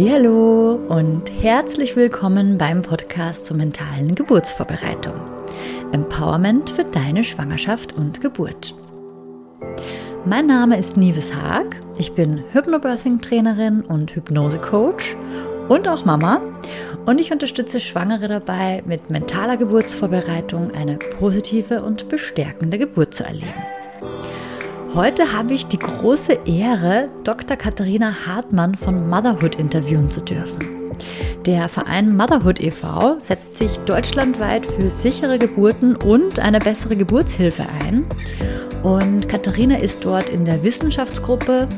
Hallo und herzlich willkommen beim Podcast zur mentalen Geburtsvorbereitung. Empowerment für deine Schwangerschaft und Geburt. Mein Name ist Nives Haag. Ich bin Hypnobirthing Trainerin und Hypnose Coach und auch Mama und ich unterstütze Schwangere dabei, mit mentaler Geburtsvorbereitung eine positive und bestärkende Geburt zu erleben. Heute habe ich die große Ehre, Dr. Katharina Hartmann von Motherhood interviewen zu dürfen. Der Verein Motherhood e.V. setzt sich deutschlandweit für sichere Geburten und eine bessere Geburtshilfe ein. Und Katharina ist dort in der Wissenschaftsgruppe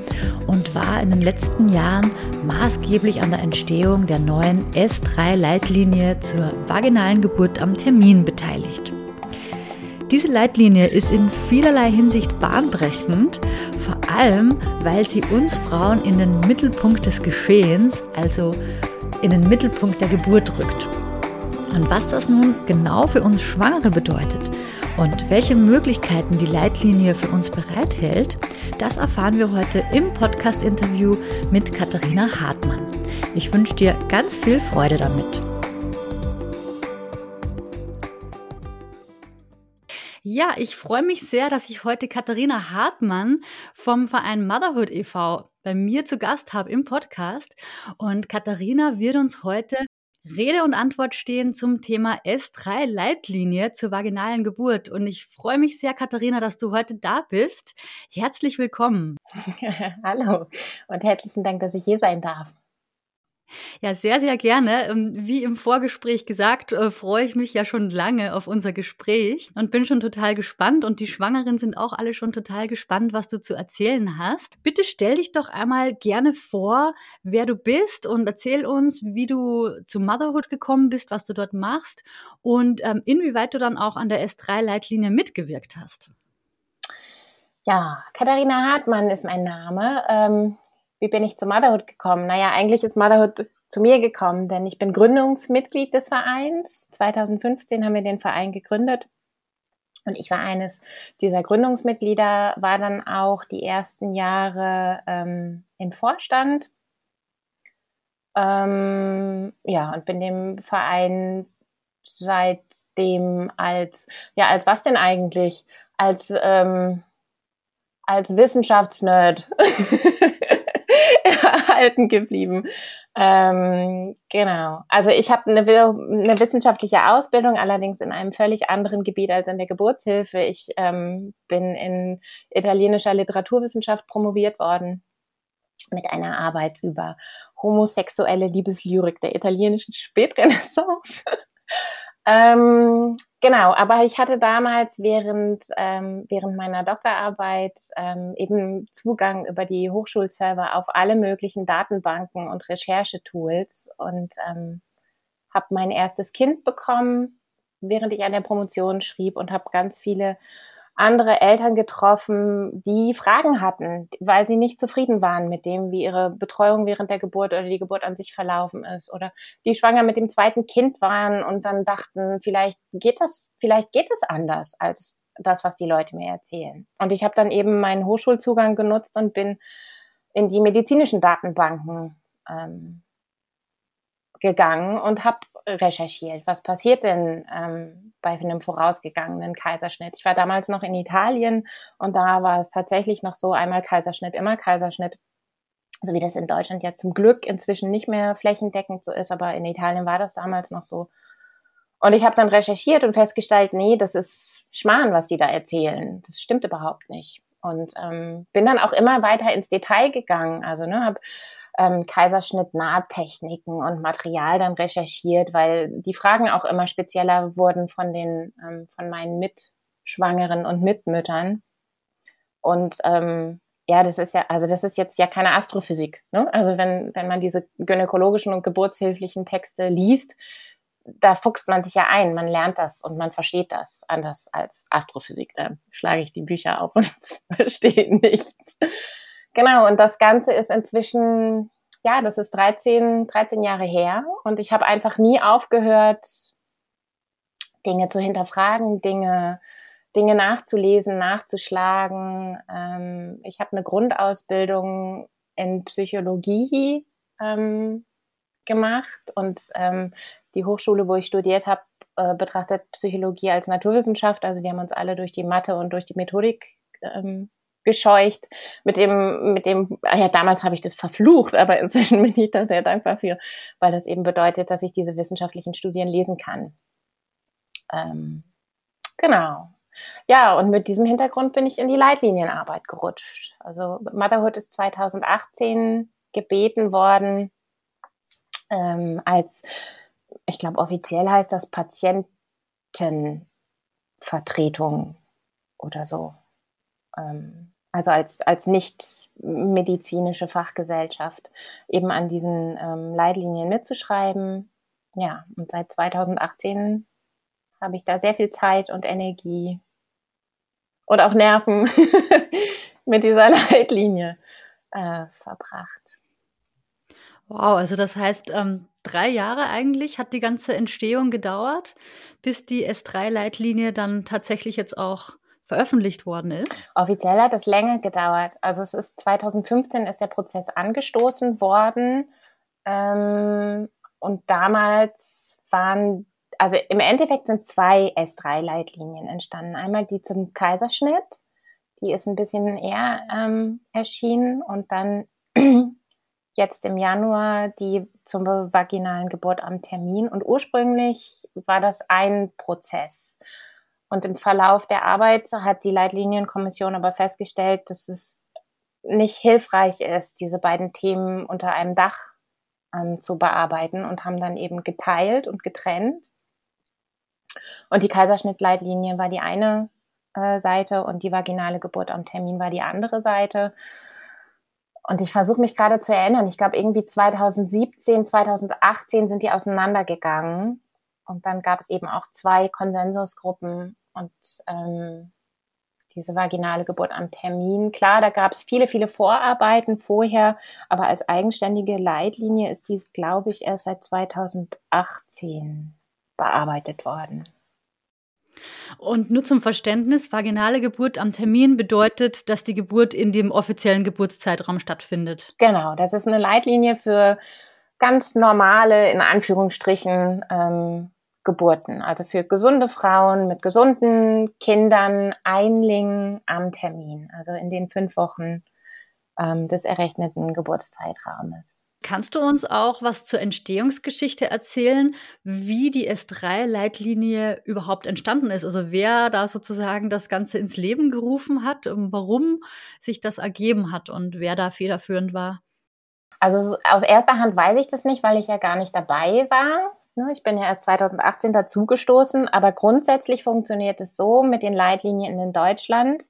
und war in den letzten Jahren maßgeblich an der Entstehung der neuen S3-Leitlinie zur vaginalen Geburt am Termin beteiligt. Diese Leitlinie ist in vielerlei Hinsicht bahnbrechend, vor allem weil sie uns Frauen in den Mittelpunkt des Geschehens, also in den Mittelpunkt der Geburt rückt. Und was das nun genau für uns Schwangere bedeutet und welche Möglichkeiten die Leitlinie für uns bereithält, das erfahren wir heute im Podcast-Interview mit Katharina Hartmann. Ich wünsche dir ganz viel Freude damit. Ja, ich freue mich sehr, dass ich heute Katharina Hartmann vom Verein Motherhood e.V. bei mir zu Gast habe im Podcast. Und Katharina wird uns heute Rede und Antwort stehen zum Thema S3 Leitlinie zur vaginalen Geburt. Und ich freue mich sehr, Katharina, dass du heute da bist. Herzlich willkommen. Hallo und herzlichen Dank, dass ich hier sein darf. Ja, sehr, sehr gerne. Ähm, wie im Vorgespräch gesagt, äh, freue ich mich ja schon lange auf unser Gespräch und bin schon total gespannt. Und die Schwangeren sind auch alle schon total gespannt, was du zu erzählen hast. Bitte stell dich doch einmal gerne vor, wer du bist und erzähl uns, wie du zu Motherhood gekommen bist, was du dort machst und ähm, inwieweit du dann auch an der S3-Leitlinie mitgewirkt hast. Ja, Katharina Hartmann ist mein Name. Ähm wie bin ich zu Motherhood gekommen? Naja, eigentlich ist Motherhood zu mir gekommen, denn ich bin Gründungsmitglied des Vereins. 2015 haben wir den Verein gegründet. Und ich war eines dieser Gründungsmitglieder, war dann auch die ersten Jahre ähm, im Vorstand. Ähm, ja, und bin dem Verein seitdem als, ja, als was denn eigentlich? Als, ähm, als Wissenschaftsnerd erhalten geblieben. Ähm, genau. Also ich habe eine, eine, wissenschaftliche Ausbildung, allerdings in einem völlig anderen Gebiet als in der Geburtshilfe. Ich ähm, bin in italienischer Literaturwissenschaft promoviert worden mit einer Arbeit über homosexuelle Liebeslyrik der italienischen Spätrenaissance. Ähm, genau, aber ich hatte damals während, ähm, während meiner Doktorarbeit ähm, eben Zugang über die Hochschulserver auf alle möglichen Datenbanken und Recherchetools und ähm, habe mein erstes Kind bekommen, während ich an der Promotion schrieb und habe ganz viele andere Eltern getroffen, die Fragen hatten, weil sie nicht zufrieden waren mit dem, wie ihre Betreuung während der Geburt oder die Geburt an sich verlaufen ist oder die schwanger mit dem zweiten Kind waren und dann dachten, vielleicht geht das, vielleicht geht es anders als das, was die Leute mir erzählen. Und ich habe dann eben meinen Hochschulzugang genutzt und bin in die medizinischen Datenbanken ähm, gegangen und habe recherchiert. Was passiert denn ähm, bei einem vorausgegangenen Kaiserschnitt? Ich war damals noch in Italien und da war es tatsächlich noch so einmal Kaiserschnitt, immer Kaiserschnitt. So wie das in Deutschland ja zum Glück inzwischen nicht mehr flächendeckend so ist, aber in Italien war das damals noch so. Und ich habe dann recherchiert und festgestellt, nee, das ist Schmarrn, was die da erzählen. Das stimmt überhaupt nicht. Und ähm, bin dann auch immer weiter ins Detail gegangen. Also ne, habe ähm, Kaiserschnitt-Nahtechniken und Material dann recherchiert, weil die Fragen auch immer spezieller wurden von den ähm, von meinen Mitschwangeren und Mitmüttern. Und ähm, ja, das ist ja, also das ist jetzt ja keine Astrophysik. Ne? Also wenn, wenn man diese gynäkologischen und geburtshilflichen Texte liest, da fuchst man sich ja ein, man lernt das und man versteht das anders als Astrophysik. Da schlage ich die Bücher auf und verstehe nichts. Genau, und das Ganze ist inzwischen, ja, das ist 13, 13 Jahre her und ich habe einfach nie aufgehört, Dinge zu hinterfragen, Dinge, Dinge nachzulesen, nachzuschlagen. Ähm, ich habe eine Grundausbildung in Psychologie ähm, gemacht und ähm, die Hochschule, wo ich studiert habe, äh, betrachtet Psychologie als Naturwissenschaft. Also die haben uns alle durch die Mathe und durch die Methodik ähm, gescheucht. Mit dem, mit dem, ah ja, damals habe ich das verflucht, aber inzwischen bin ich da sehr dankbar für, weil das eben bedeutet, dass ich diese wissenschaftlichen Studien lesen kann. Ähm, genau. Ja, und mit diesem Hintergrund bin ich in die Leitlinienarbeit gerutscht. Also Motherhood ist 2018 gebeten worden, ähm, als, ich glaube, offiziell heißt das Patientenvertretung oder so. Ähm, also als, als nicht medizinische Fachgesellschaft eben an diesen ähm, Leitlinien mitzuschreiben. Ja, und seit 2018 habe ich da sehr viel Zeit und Energie und auch Nerven mit dieser Leitlinie äh, verbracht. Wow, also das heißt, ähm, drei Jahre eigentlich hat die ganze Entstehung gedauert, bis die S3-Leitlinie dann tatsächlich jetzt auch veröffentlicht worden ist? Offiziell hat es länger gedauert. Also es ist 2015 ist der Prozess angestoßen worden ähm, und damals waren also im Endeffekt sind zwei S3-Leitlinien entstanden. Einmal die zum Kaiserschnitt, die ist ein bisschen eher ähm, erschienen und dann jetzt im Januar die zur vaginalen Geburt am Termin. Und ursprünglich war das ein Prozess. Und im Verlauf der Arbeit hat die Leitlinienkommission aber festgestellt, dass es nicht hilfreich ist, diese beiden Themen unter einem Dach ähm, zu bearbeiten und haben dann eben geteilt und getrennt. Und die Kaiserschnittleitlinie war die eine äh, Seite und die vaginale Geburt am Termin war die andere Seite. Und ich versuche mich gerade zu erinnern, ich glaube irgendwie 2017, 2018 sind die auseinandergegangen. Und dann gab es eben auch zwei Konsensusgruppen und ähm, diese vaginale Geburt am Termin. Klar, da gab es viele, viele Vorarbeiten vorher, aber als eigenständige Leitlinie ist dies, glaube ich, erst seit 2018 bearbeitet worden. Und nur zum Verständnis, vaginale Geburt am Termin bedeutet, dass die Geburt in dem offiziellen Geburtszeitraum stattfindet. Genau, das ist eine Leitlinie für ganz normale, in Anführungsstrichen, ähm, Geburten. Also für gesunde Frauen mit gesunden Kindern, Einlingen am Termin. Also in den fünf Wochen ähm, des errechneten Geburtszeitraumes. Kannst du uns auch was zur Entstehungsgeschichte erzählen, wie die S3-Leitlinie überhaupt entstanden ist? Also wer da sozusagen das Ganze ins Leben gerufen hat und warum sich das ergeben hat und wer da federführend war? Also aus erster Hand weiß ich das nicht, weil ich ja gar nicht dabei war. Ne, ich bin ja erst 2018 dazugestoßen, aber grundsätzlich funktioniert es so mit den Leitlinien in Deutschland,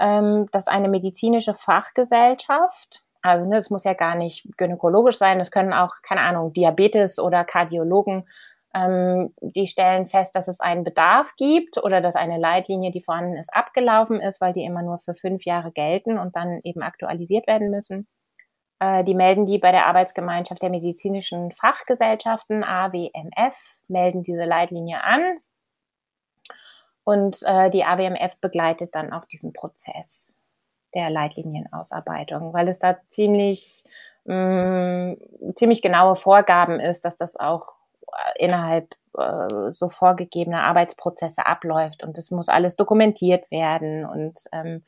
ähm, dass eine medizinische Fachgesellschaft also ne, das muss ja gar nicht gynäkologisch sein, das können auch, keine Ahnung, Diabetes oder Kardiologen, ähm, die stellen fest, dass es einen Bedarf gibt oder dass eine Leitlinie, die vorhanden ist, abgelaufen ist, weil die immer nur für fünf Jahre gelten und dann eben aktualisiert werden müssen. Äh, die melden die bei der Arbeitsgemeinschaft der medizinischen Fachgesellschaften, AWMF, melden diese Leitlinie an. Und äh, die AWMF begleitet dann auch diesen Prozess der Leitlinienausarbeitung, weil es da ziemlich, mh, mm, ziemlich genaue Vorgaben ist, dass das auch äh, innerhalb äh, so vorgegebener Arbeitsprozesse abläuft und es muss alles dokumentiert werden und ähm,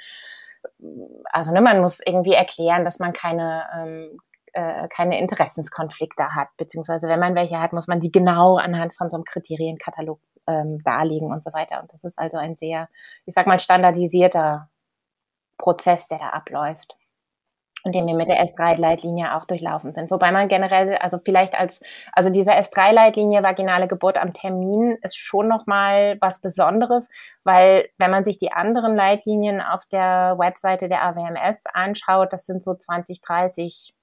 also ne, man muss irgendwie erklären, dass man keine ähm, äh, keine Interessenskonflikte hat, beziehungsweise wenn man welche hat, muss man die genau anhand von so einem Kriterienkatalog ähm, darlegen und so weiter. Und das ist also ein sehr, ich sag mal, standardisierter Prozess, der da abläuft und den wir mit der S3-Leitlinie auch durchlaufen sind. Wobei man generell, also vielleicht als, also diese S3-Leitlinie vaginale Geburt am Termin ist schon nochmal was Besonderes, weil wenn man sich die anderen Leitlinien auf der Webseite der AWMS anschaut, das sind so 20, 30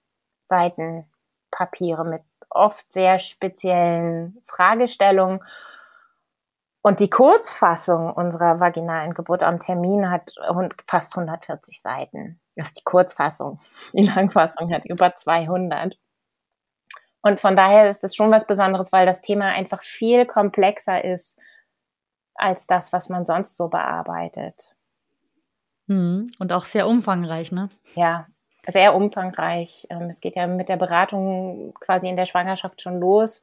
Seiten Papiere mit oft sehr speziellen Fragestellungen. Und die Kurzfassung unserer vaginalen Geburt am Termin hat fast 140 Seiten. Das ist die Kurzfassung. Die Langfassung hat über 200. Und von daher ist das schon was Besonderes, weil das Thema einfach viel komplexer ist als das, was man sonst so bearbeitet. Hm, und auch sehr umfangreich, ne? Ja. sehr umfangreich. Ähm, es geht ja mit der Beratung quasi in der Schwangerschaft schon los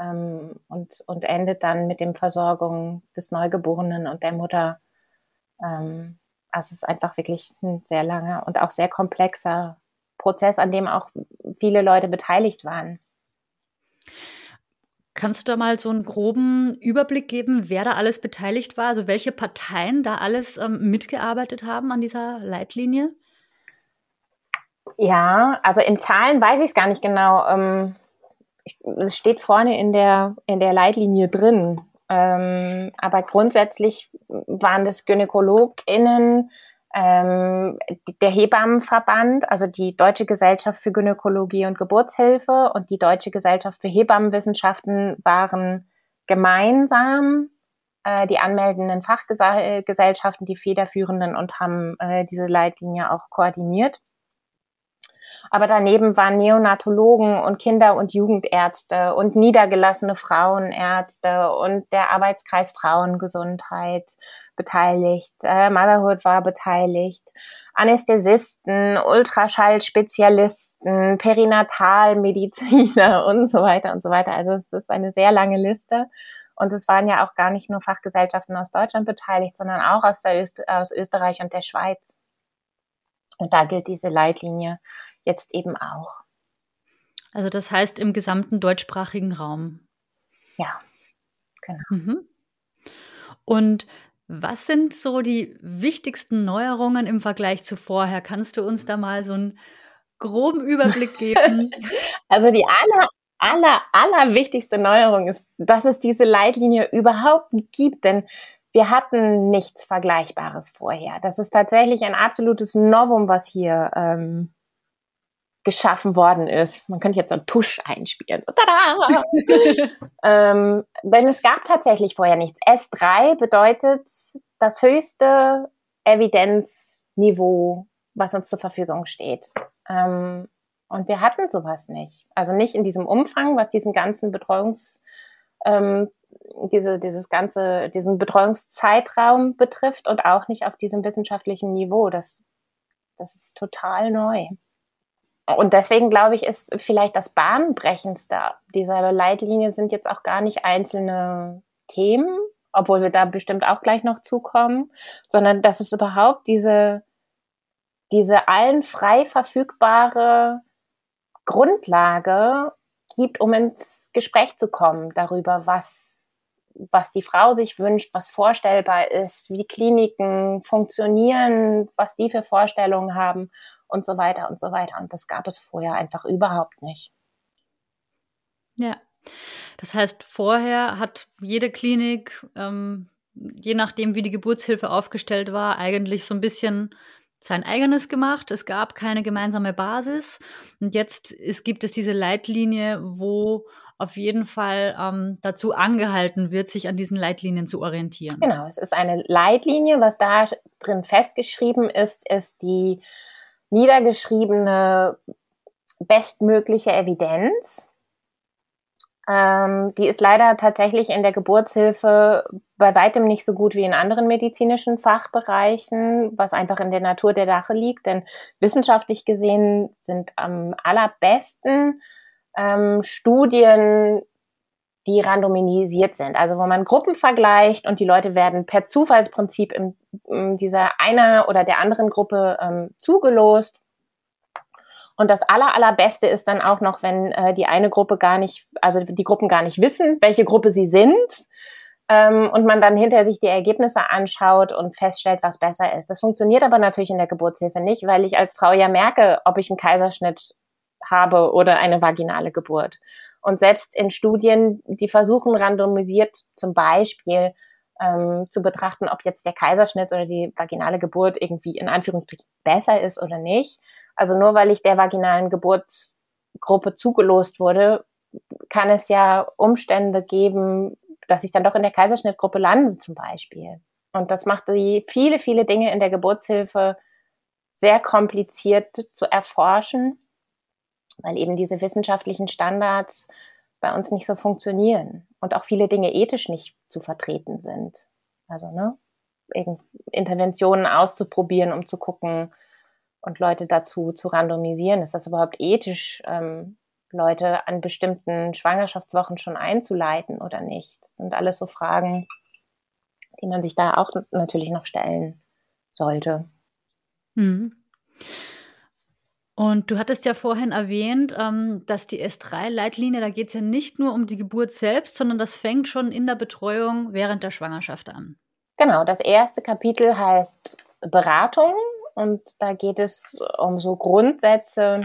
ähm, und, und endet dann mit dem Versorgung des Neugeborenen und der Mutter. Ähm, also es ist einfach wirklich ein sehr langer und auch sehr komplexer Prozess, an dem auch viele Leute beteiligt waren. Kannst du da mal so einen groben Überblick geben, wer da alles beteiligt war? Also welche Parteien da alles ähm, mitgearbeitet haben an dieser Leitlinie? Ja, also in Zahlen weiß ich es gar nicht genau. Ähm, es steht vorne in der, in der Leitlinie drin. Ähm, aber grundsätzlich waren das GynäkologInnen, ähm, der Hebammenverband, also die Deutsche Gesellschaft für Gynäkologie und Geburtshilfe und die Deutsche Gesellschaft für Hebammenwissenschaften waren gemeinsam äh, die anmeldenden Fachgesellschaften, die federführenden und haben äh, diese Leitlinie auch koordiniert. Aber daneben waren Neonatologen und Kinder- und Jugendärzte und niedergelassene Frauenärzte und der Arbeitskreis Frauengesundheit beteiligt. Äh, Motherhood war beteiligt. Anästhesisten, Ultraschallspezialisten, Perinatalmediziner und so weiter und so weiter. Also es ist eine sehr lange Liste. Und es waren ja auch gar nicht nur Fachgesellschaften aus Deutschland beteiligt, sondern auch aus, Öst aus Österreich und der Schweiz. Und da gilt diese Leitlinie jetzt eben auch. Also das heißt im gesamten deutschsprachigen Raum. Ja, genau. Mhm. Und was sind so die wichtigsten Neuerungen im Vergleich zu vorher? Kannst du uns da mal so einen groben Überblick geben? also die aller, aller, aller wichtigste Neuerung ist, dass es diese Leitlinie überhaupt gibt, denn wir hatten nichts Vergleichbares vorher. Das ist tatsächlich ein absolutes Novum, was hier ähm, geschaffen worden ist. Man könnte jetzt so einen Tusch einspielen. So, tada! ähm, denn es gab tatsächlich vorher nichts. S3 bedeutet das höchste Evidenzniveau, was uns zur Verfügung steht. Ähm, und wir hatten sowas nicht. Also nicht in diesem Umfang, was diesen ganzen Betreuungs, ähm, diese, dieses ganze, diesen Betreuungszeitraum betrifft und auch nicht auf diesem wissenschaftlichen Niveau. Das, das ist total neu. Und deswegen glaube ich, ist vielleicht das Bahnbrechendste. Dieser Leitlinie sind jetzt auch gar nicht einzelne Themen, obwohl wir da bestimmt auch gleich noch zukommen, sondern dass es überhaupt diese, diese allen frei verfügbare Grundlage gibt, um ins Gespräch zu kommen darüber, was, was die Frau sich wünscht, was vorstellbar ist, wie Kliniken funktionieren, was die für Vorstellungen haben und so weiter und so weiter. Und das gab es vorher einfach überhaupt nicht. Ja. Das heißt, vorher hat jede Klinik, ähm, je nachdem, wie die Geburtshilfe aufgestellt war, eigentlich so ein bisschen sein eigenes gemacht. Es gab keine gemeinsame Basis. Und jetzt ist, gibt es diese Leitlinie, wo auf jeden Fall ähm, dazu angehalten wird, sich an diesen Leitlinien zu orientieren. Genau, es ist eine Leitlinie. Was da drin festgeschrieben ist, ist die niedergeschriebene bestmögliche Evidenz. Ähm, die ist leider tatsächlich in der Geburtshilfe bei weitem nicht so gut wie in anderen medizinischen Fachbereichen, was einfach in der Natur der Sache liegt. Denn wissenschaftlich gesehen sind am allerbesten ähm, Studien, die randomisiert sind. Also wo man Gruppen vergleicht und die Leute werden per Zufallsprinzip in, in dieser einer oder der anderen Gruppe ähm, zugelost und das aller, allerbeste ist dann auch noch, wenn äh, die eine Gruppe gar nicht, also die Gruppen gar nicht wissen, welche Gruppe sie sind. Ähm, und man dann hinter sich die Ergebnisse anschaut und feststellt, was besser ist. Das funktioniert aber natürlich in der Geburtshilfe nicht, weil ich als Frau ja merke, ob ich einen Kaiserschnitt habe oder eine vaginale Geburt. Und selbst in Studien, die versuchen randomisiert zum Beispiel ähm, zu betrachten, ob jetzt der Kaiserschnitt oder die vaginale Geburt irgendwie in Anführungsstrichen besser ist oder nicht, also nur weil ich der vaginalen Geburtsgruppe zugelost wurde, kann es ja Umstände geben, dass ich dann doch in der Kaiserschnittgruppe lande zum Beispiel. Und das macht die viele, viele Dinge in der Geburtshilfe sehr kompliziert zu erforschen, weil eben diese wissenschaftlichen Standards bei uns nicht so funktionieren und auch viele Dinge ethisch nicht zu vertreten sind. Also, ne, Interventionen auszuprobieren, um zu gucken, und Leute dazu zu randomisieren. Ist das überhaupt ethisch, ähm, Leute an bestimmten Schwangerschaftswochen schon einzuleiten oder nicht? Das sind alles so Fragen, die man sich da auch natürlich noch stellen sollte. Mhm. Und du hattest ja vorhin erwähnt, ähm, dass die S3-Leitlinie, da geht es ja nicht nur um die Geburt selbst, sondern das fängt schon in der Betreuung während der Schwangerschaft an. Genau, das erste Kapitel heißt Beratung und da geht es um so Grundsätze,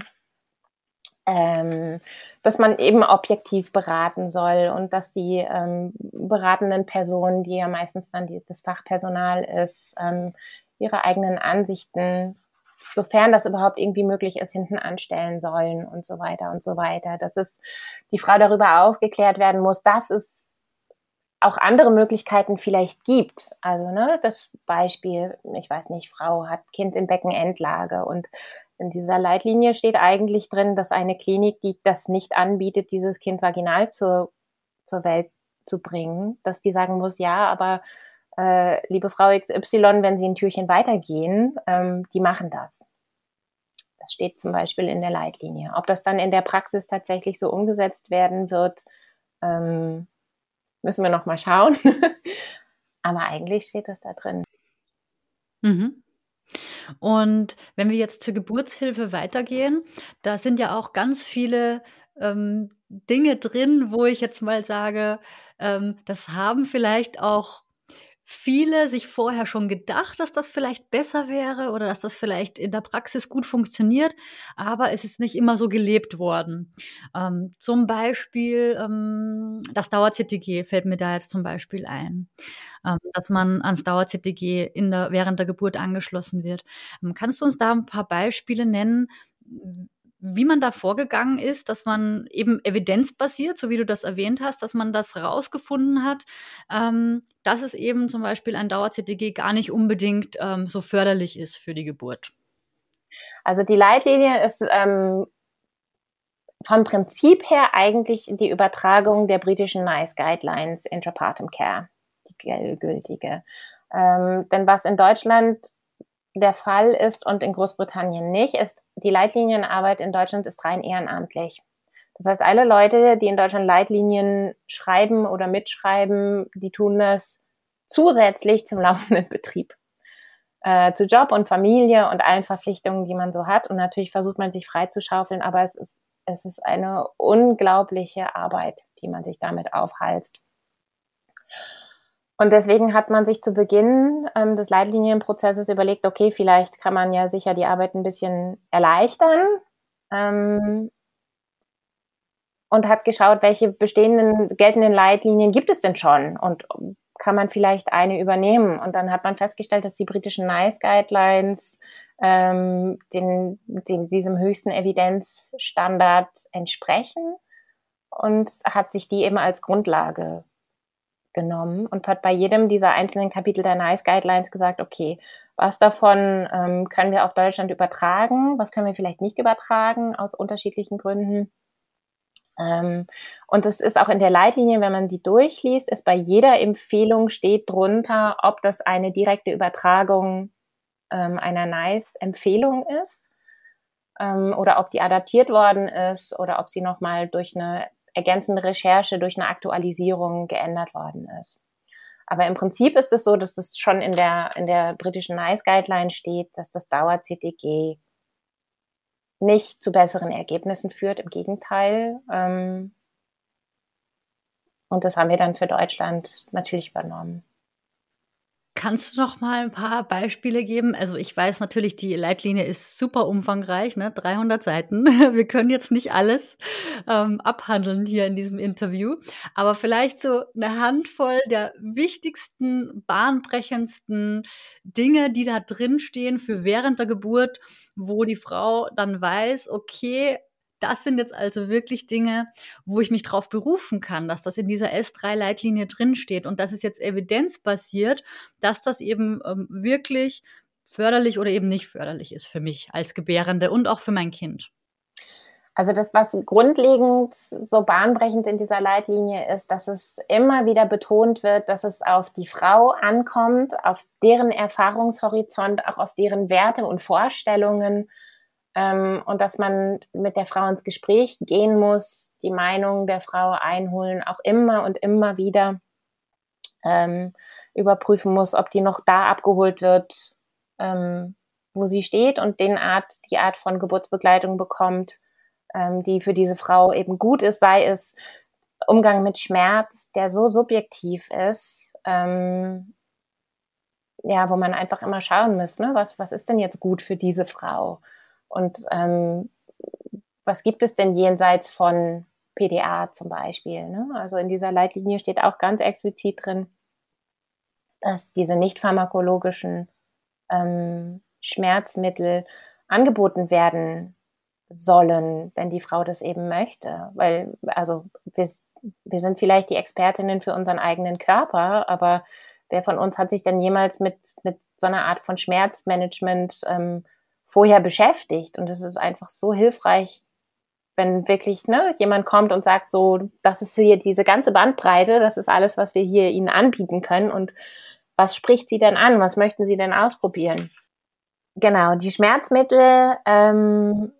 ähm, dass man eben objektiv beraten soll und dass die ähm, beratenden Personen, die ja meistens dann die, das Fachpersonal ist, ähm, ihre eigenen Ansichten sofern das überhaupt irgendwie möglich ist, hinten anstellen sollen und so weiter und so weiter. Dass es die Frau darüber aufgeklärt werden muss, dass es auch andere Möglichkeiten vielleicht gibt. Also ne, das Beispiel, ich weiß nicht, Frau hat Kind in Beckenendlage und in dieser Leitlinie steht eigentlich drin, dass eine Klinik, die das nicht anbietet, dieses Kind vaginal zur, zur Welt zu bringen, dass die sagen muss, ja, aber äh, liebe Frau XY, wenn Sie ein Türchen weitergehen, ähm, die machen das. Das steht zum Beispiel in der Leitlinie. Ob das dann in der Praxis tatsächlich so umgesetzt werden wird, ähm, müssen wir noch mal schauen. Aber eigentlich steht das da drin. Mhm. Und wenn wir jetzt zur Geburtshilfe weitergehen, da sind ja auch ganz viele ähm, Dinge drin, wo ich jetzt mal sage, ähm, das haben vielleicht auch viele sich vorher schon gedacht, dass das vielleicht besser wäre oder dass das vielleicht in der Praxis gut funktioniert, aber es ist nicht immer so gelebt worden. Ähm, zum Beispiel ähm, das Dauer-CTG fällt mir da jetzt zum Beispiel ein, ähm, dass man ans Dauer-CTG der, während der Geburt angeschlossen wird. Ähm, kannst du uns da ein paar Beispiele nennen, wie man da vorgegangen ist, dass man eben evidenzbasiert, so wie du das erwähnt hast, dass man das rausgefunden hat, ähm, dass es eben zum Beispiel ein Dauer-CTG gar nicht unbedingt ähm, so förderlich ist für die Geburt. Also die Leitlinie ist ähm, vom Prinzip her eigentlich die Übertragung der britischen NICE Guidelines Intrapartum Care, die gültige. Ähm, denn was in Deutschland der Fall ist und in Großbritannien nicht, ist, die Leitlinienarbeit in Deutschland ist rein ehrenamtlich. Das heißt, alle Leute, die in Deutschland Leitlinien schreiben oder mitschreiben, die tun das zusätzlich zum laufenden Betrieb. Äh, zu Job und Familie und allen Verpflichtungen, die man so hat. Und natürlich versucht man sich freizuschaufeln, aber es ist, es ist eine unglaubliche Arbeit, die man sich damit aufhalst. Und deswegen hat man sich zu Beginn ähm, des Leitlinienprozesses überlegt, okay, vielleicht kann man ja sicher die Arbeit ein bisschen erleichtern. Ähm, und hat geschaut, welche bestehenden geltenden Leitlinien gibt es denn schon und kann man vielleicht eine übernehmen. Und dann hat man festgestellt, dass die britischen NICE Guidelines ähm, den, den, diesem höchsten Evidenzstandard entsprechen und hat sich die eben als Grundlage genommen und hat bei jedem dieser einzelnen Kapitel der NICE Guidelines gesagt, okay, was davon ähm, können wir auf Deutschland übertragen, was können wir vielleicht nicht übertragen aus unterschiedlichen Gründen. Ähm, und es ist auch in der Leitlinie, wenn man die durchliest, ist bei jeder Empfehlung steht drunter, ob das eine direkte Übertragung ähm, einer NICE-Empfehlung ist ähm, oder ob die adaptiert worden ist oder ob sie nochmal durch eine ergänzende Recherche durch eine Aktualisierung geändert worden ist. Aber im Prinzip ist es so, dass das schon in der, in der britischen NICE Guideline steht, dass das Dauer-CTG nicht zu besseren Ergebnissen führt, im Gegenteil. Ähm, und das haben wir dann für Deutschland natürlich übernommen. Kannst du noch mal ein paar Beispiele geben? Also ich weiß natürlich, die Leitlinie ist super umfangreich, ne? 300 Seiten. Wir können jetzt nicht alles ähm, abhandeln hier in diesem Interview, aber vielleicht so eine Handvoll der wichtigsten, bahnbrechendsten Dinge, die da drin stehen für während der Geburt, wo die Frau dann weiß, okay, das sind jetzt also wirklich Dinge, wo ich mich darauf berufen kann, dass das in dieser S3-Leitlinie drinsteht und das ist jetzt evidenzbasiert, dass das eben ähm, wirklich förderlich oder eben nicht förderlich ist für mich als Gebärende und auch für mein Kind. Also das, was grundlegend so bahnbrechend in dieser Leitlinie ist, dass es immer wieder betont wird, dass es auf die Frau ankommt, auf deren Erfahrungshorizont, auch auf deren Werte und Vorstellungen ähm, und dass man mit der Frau ins Gespräch gehen muss, die Meinung der Frau einholen, auch immer und immer wieder ähm, überprüfen muss, ob die noch da abgeholt wird, ähm, wo sie steht und den Art, die Art von Geburtsbegleitung bekommt, ähm, die für diese Frau eben gut ist, sei es Umgang mit Schmerz, der so subjektiv ist, ähm, ja, wo man einfach immer schauen muss, ne, was, was ist denn jetzt gut für diese Frau? Und ähm, was gibt es denn jenseits von PDA zum Beispiel? Ne? Also in dieser Leitlinie steht auch ganz explizit drin, dass diese nicht pharmakologischen ähm, Schmerzmittel angeboten werden sollen, wenn die Frau das eben möchte. Weil, also wir, wir sind vielleicht die Expertinnen für unseren eigenen Körper, aber wer von uns hat sich denn jemals mit, mit so einer Art von Schmerzmanagement ähm, vorher beschäftigt? Und es ist einfach so hilfreich, wenn wirklich ne, jemand kommt und sagt, so, das ist hier diese ganze Bandbreite, das ist alles, was wir hier Ihnen anbieten können. Und was spricht Sie denn an? Was möchten Sie denn ausprobieren? Genau, die Schmerzmittel ähm,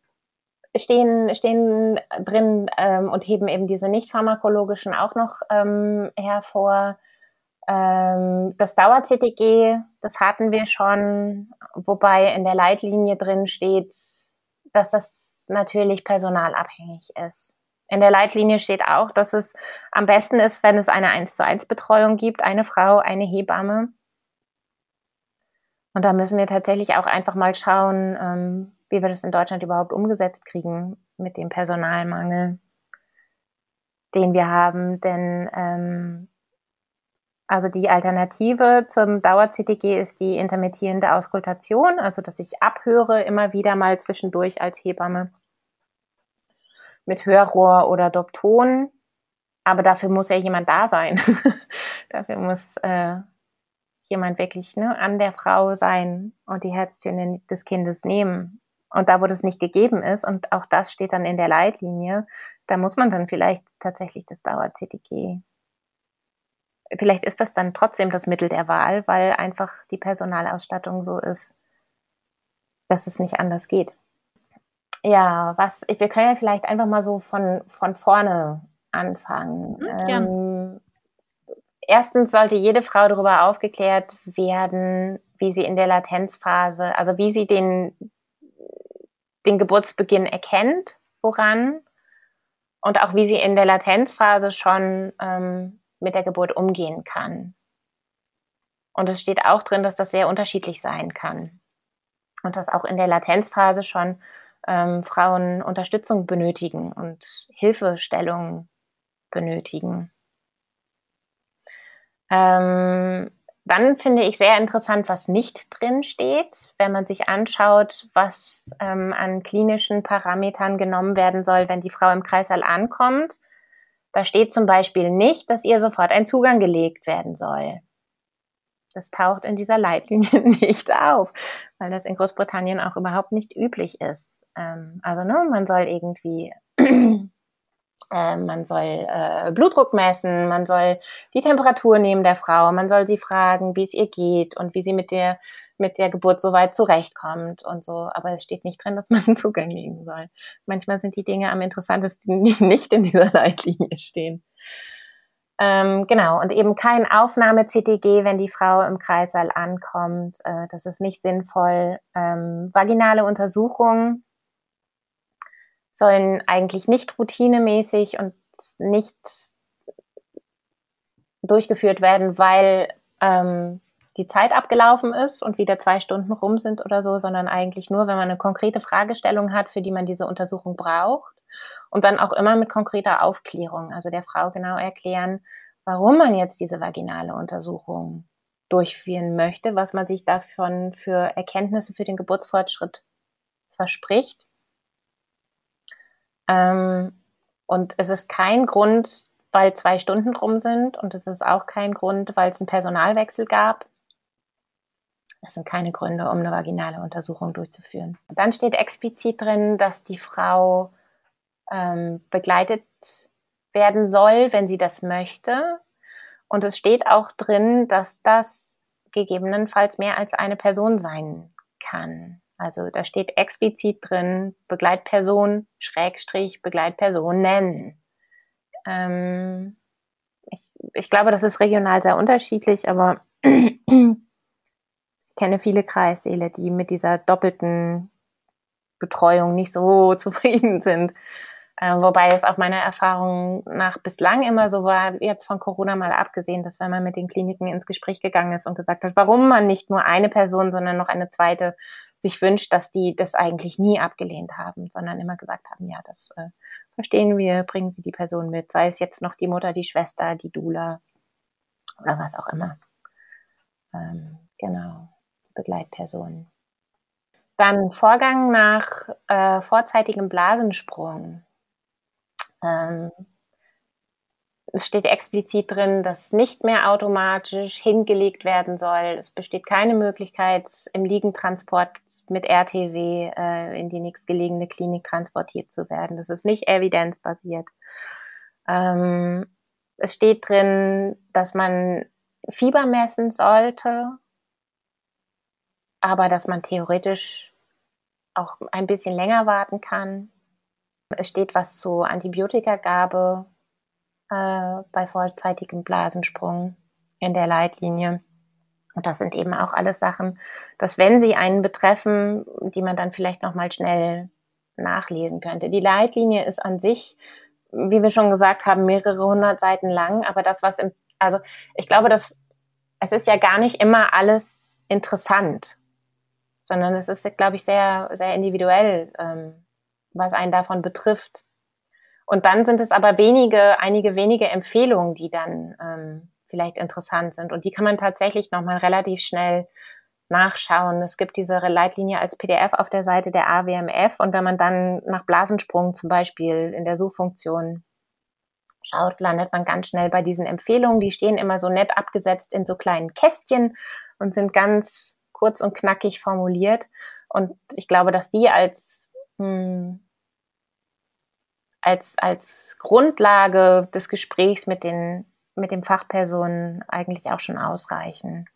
stehen, stehen drin ähm, und heben eben diese nicht pharmakologischen auch noch ähm, hervor. Ähm, das Dauer-CTG, das hatten wir schon, wobei in der Leitlinie drin steht, dass das natürlich personalabhängig ist. In der Leitlinie steht auch, dass es am besten ist, wenn es eine 1 zu 1 Betreuung gibt, eine Frau, eine Hebamme. Und da müssen wir tatsächlich auch einfach mal schauen, ähm, wie wir das in Deutschland überhaupt umgesetzt kriegen mit dem Personalmangel, den wir haben. Denn ähm, also die Alternative zum Dauer-CTG ist die intermittierende Auskultation, also dass ich abhöre immer wieder mal zwischendurch als Hebamme mit Hörrohr oder Dopton. Aber dafür muss ja jemand da sein. dafür muss äh, jemand wirklich ne, an der Frau sein und die Herztöne des Kindes nehmen. Und da, wo das nicht gegeben ist, und auch das steht dann in der Leitlinie, da muss man dann vielleicht tatsächlich das Dauer-CTG vielleicht ist das dann trotzdem das Mittel der Wahl, weil einfach die Personalausstattung so ist, dass es nicht anders geht. Ja, was, wir können ja vielleicht einfach mal so von, von vorne anfangen. Mhm, ähm, erstens sollte jede Frau darüber aufgeklärt werden, wie sie in der Latenzphase, also wie sie den, den Geburtsbeginn erkennt, woran, und auch wie sie in der Latenzphase schon ähm, mit der Geburt umgehen kann. Und es steht auch drin, dass das sehr unterschiedlich sein kann. Und dass auch in der Latenzphase schon ähm, Frauen Unterstützung benötigen und Hilfestellung benötigen. Ähm, dann finde ich sehr interessant, was nicht drin steht, wenn man sich anschaut, was ähm, an klinischen Parametern genommen werden soll, wenn die Frau im Kreißsaal ankommt da steht zum Beispiel nicht, dass ihr sofort ein Zugang gelegt werden soll. Das taucht in dieser Leitlinie nicht auf, weil das in Großbritannien auch überhaupt nicht üblich ist. Ähm, also ne, man soll irgendwie äh, man soll äh, Blutdruck messen, man soll die Temperatur nehmen der Frau, man soll sie fragen, wie es ihr geht und wie sie mit der mit der Geburt soweit zurechtkommt und so. Aber es steht nicht drin, dass man Zugang legen soll. Manchmal sind die Dinge am interessantesten, die nicht in dieser Leitlinie stehen. Ähm, genau, und eben kein Aufnahme-CTG, wenn die Frau im Kreissaal ankommt. Äh, das ist nicht sinnvoll. Ähm, vaginale Untersuchungen sollen eigentlich nicht routinemäßig und nicht durchgeführt werden, weil ähm, die Zeit abgelaufen ist und wieder zwei Stunden rum sind oder so, sondern eigentlich nur, wenn man eine konkrete Fragestellung hat, für die man diese Untersuchung braucht. Und dann auch immer mit konkreter Aufklärung, also der Frau genau erklären, warum man jetzt diese vaginale Untersuchung durchführen möchte, was man sich davon für Erkenntnisse für den Geburtsfortschritt verspricht ähm, und es ist kein Grund, weil zwei Stunden drum sind und es ist auch kein Grund, weil es einen Personalwechsel gab. Das sind keine Gründe, um eine vaginale Untersuchung durchzuführen. Dann steht explizit drin, dass die Frau ähm, begleitet werden soll, wenn sie das möchte. Und es steht auch drin, dass das gegebenenfalls mehr als eine Person sein kann. Also da steht explizit drin Begleitperson, Schrägstrich, Begleitpersonen. Ähm, ich, ich glaube, das ist regional sehr unterschiedlich, aber ich kenne viele Kreissäle, die mit dieser doppelten Betreuung nicht so zufrieden sind. Äh, wobei es auch meiner Erfahrung nach bislang immer so war, jetzt von Corona mal abgesehen, dass wenn man mit den Kliniken ins Gespräch gegangen ist und gesagt hat, warum man nicht nur eine Person, sondern noch eine zweite sich wünscht, dass die das eigentlich nie abgelehnt haben, sondern immer gesagt haben, ja, das äh, verstehen wir, bringen Sie die Person mit, sei es jetzt noch die Mutter, die Schwester, die Dula oder was auch immer. Ähm, genau, Begleitpersonen. Dann Vorgang nach äh, vorzeitigem Blasensprung. Ähm, es steht explizit drin, dass nicht mehr automatisch hingelegt werden soll. Es besteht keine Möglichkeit, im Liegentransport mit RTW äh, in die nächstgelegene Klinik transportiert zu werden. Das ist nicht evidenzbasiert. Ähm, es steht drin, dass man Fieber messen sollte, aber dass man theoretisch auch ein bisschen länger warten kann. Es steht was zu Antibiotikagabe äh, bei vorzeitigem Blasensprung in der Leitlinie. Und das sind eben auch alles Sachen, dass wenn sie einen betreffen, die man dann vielleicht noch mal schnell nachlesen könnte. Die Leitlinie ist an sich, wie wir schon gesagt haben, mehrere hundert Seiten lang, aber das, was im, also ich glaube, dass es ist ja gar nicht immer alles interessant, sondern es ist, glaube ich, sehr, sehr individuell, ähm, was einen davon betrifft. Und dann sind es aber wenige, einige wenige Empfehlungen, die dann ähm, vielleicht interessant sind. Und die kann man tatsächlich nochmal relativ schnell nachschauen. Es gibt diese Leitlinie als PDF auf der Seite der AWMF. Und wenn man dann nach Blasensprung zum Beispiel in der Suchfunktion schaut, landet man ganz schnell bei diesen Empfehlungen. Die stehen immer so nett abgesetzt in so kleinen Kästchen und sind ganz kurz und knackig formuliert. Und ich glaube, dass die als hm, als, als Grundlage des Gesprächs mit den, mit den Fachpersonen eigentlich auch schon ausreichen.